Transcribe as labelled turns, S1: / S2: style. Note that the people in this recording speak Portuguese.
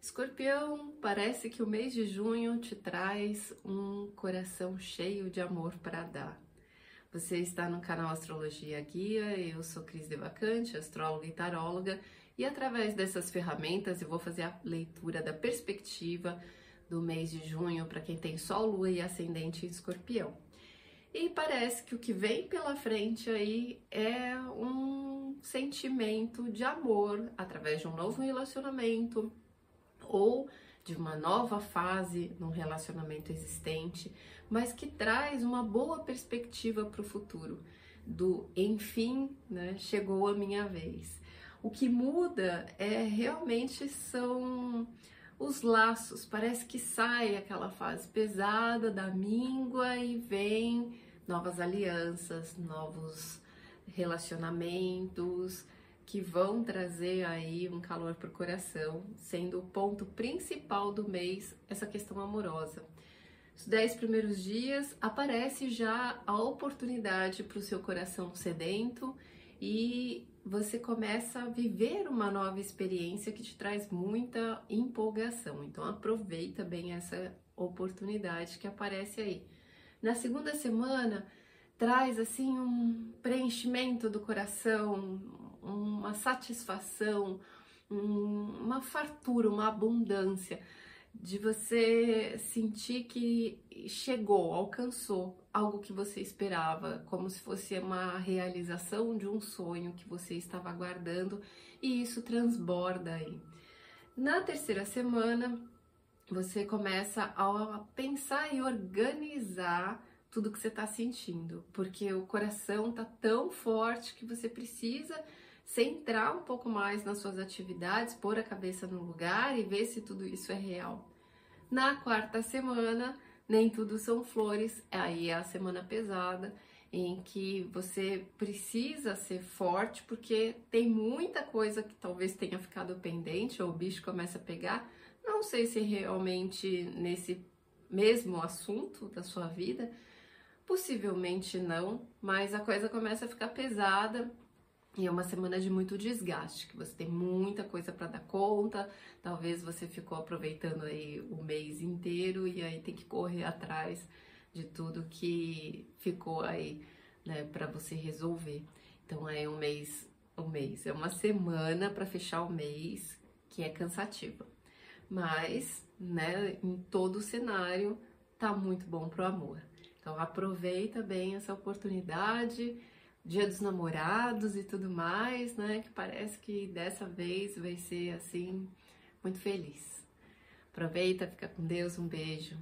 S1: Escorpião, parece que o mês de junho te traz um coração cheio de amor para dar. Você está no canal Astrologia Guia, eu sou Cris Devacante, astróloga e taróloga, e através dessas ferramentas eu vou fazer a leitura da perspectiva do mês de junho para quem tem Sol, Lua e Ascendente em Escorpião. E parece que o que vem pela frente aí é um sentimento de amor através de um novo relacionamento, ou de uma nova fase num relacionamento existente, mas que traz uma boa perspectiva para o futuro, do enfim, né, chegou a minha vez. O que muda é realmente são os laços, parece que sai aquela fase pesada da míngua e vem novas alianças, novos relacionamentos, que vão trazer aí um calor para o coração, sendo o ponto principal do mês essa questão amorosa. Os dez primeiros dias aparece já a oportunidade para o seu coração sedento e você começa a viver uma nova experiência que te traz muita empolgação. Então aproveita bem essa oportunidade que aparece aí. Na segunda semana traz assim um preenchimento do coração, uma satisfação, uma fartura, uma abundância de você sentir que chegou, alcançou algo que você esperava, como se fosse uma realização de um sonho que você estava aguardando e isso transborda aí. Na terceira semana, você começa a pensar e organizar tudo que você está sentindo, porque o coração tá tão forte que você precisa centrar um pouco mais nas suas atividades, pôr a cabeça no lugar e ver se tudo isso é real. Na quarta semana, nem tudo são flores, aí é a semana pesada, em que você precisa ser forte, porque tem muita coisa que talvez tenha ficado pendente, ou o bicho começa a pegar. Não sei se realmente nesse mesmo assunto da sua vida, possivelmente não, mas a coisa começa a ficar pesada e é uma semana de muito desgaste, que você tem muita coisa para dar conta, talvez você ficou aproveitando aí o mês inteiro e aí tem que correr atrás de tudo que ficou aí, né, para você resolver. Então é um mês, um mês, é uma semana para fechar o mês que é cansativa. Mas, né, em todo o cenário tá muito bom pro amor. Então aproveita bem essa oportunidade Dia dos Namorados e tudo mais, né? Que parece que dessa vez vai ser assim muito feliz. Aproveita, fica com Deus, um beijo.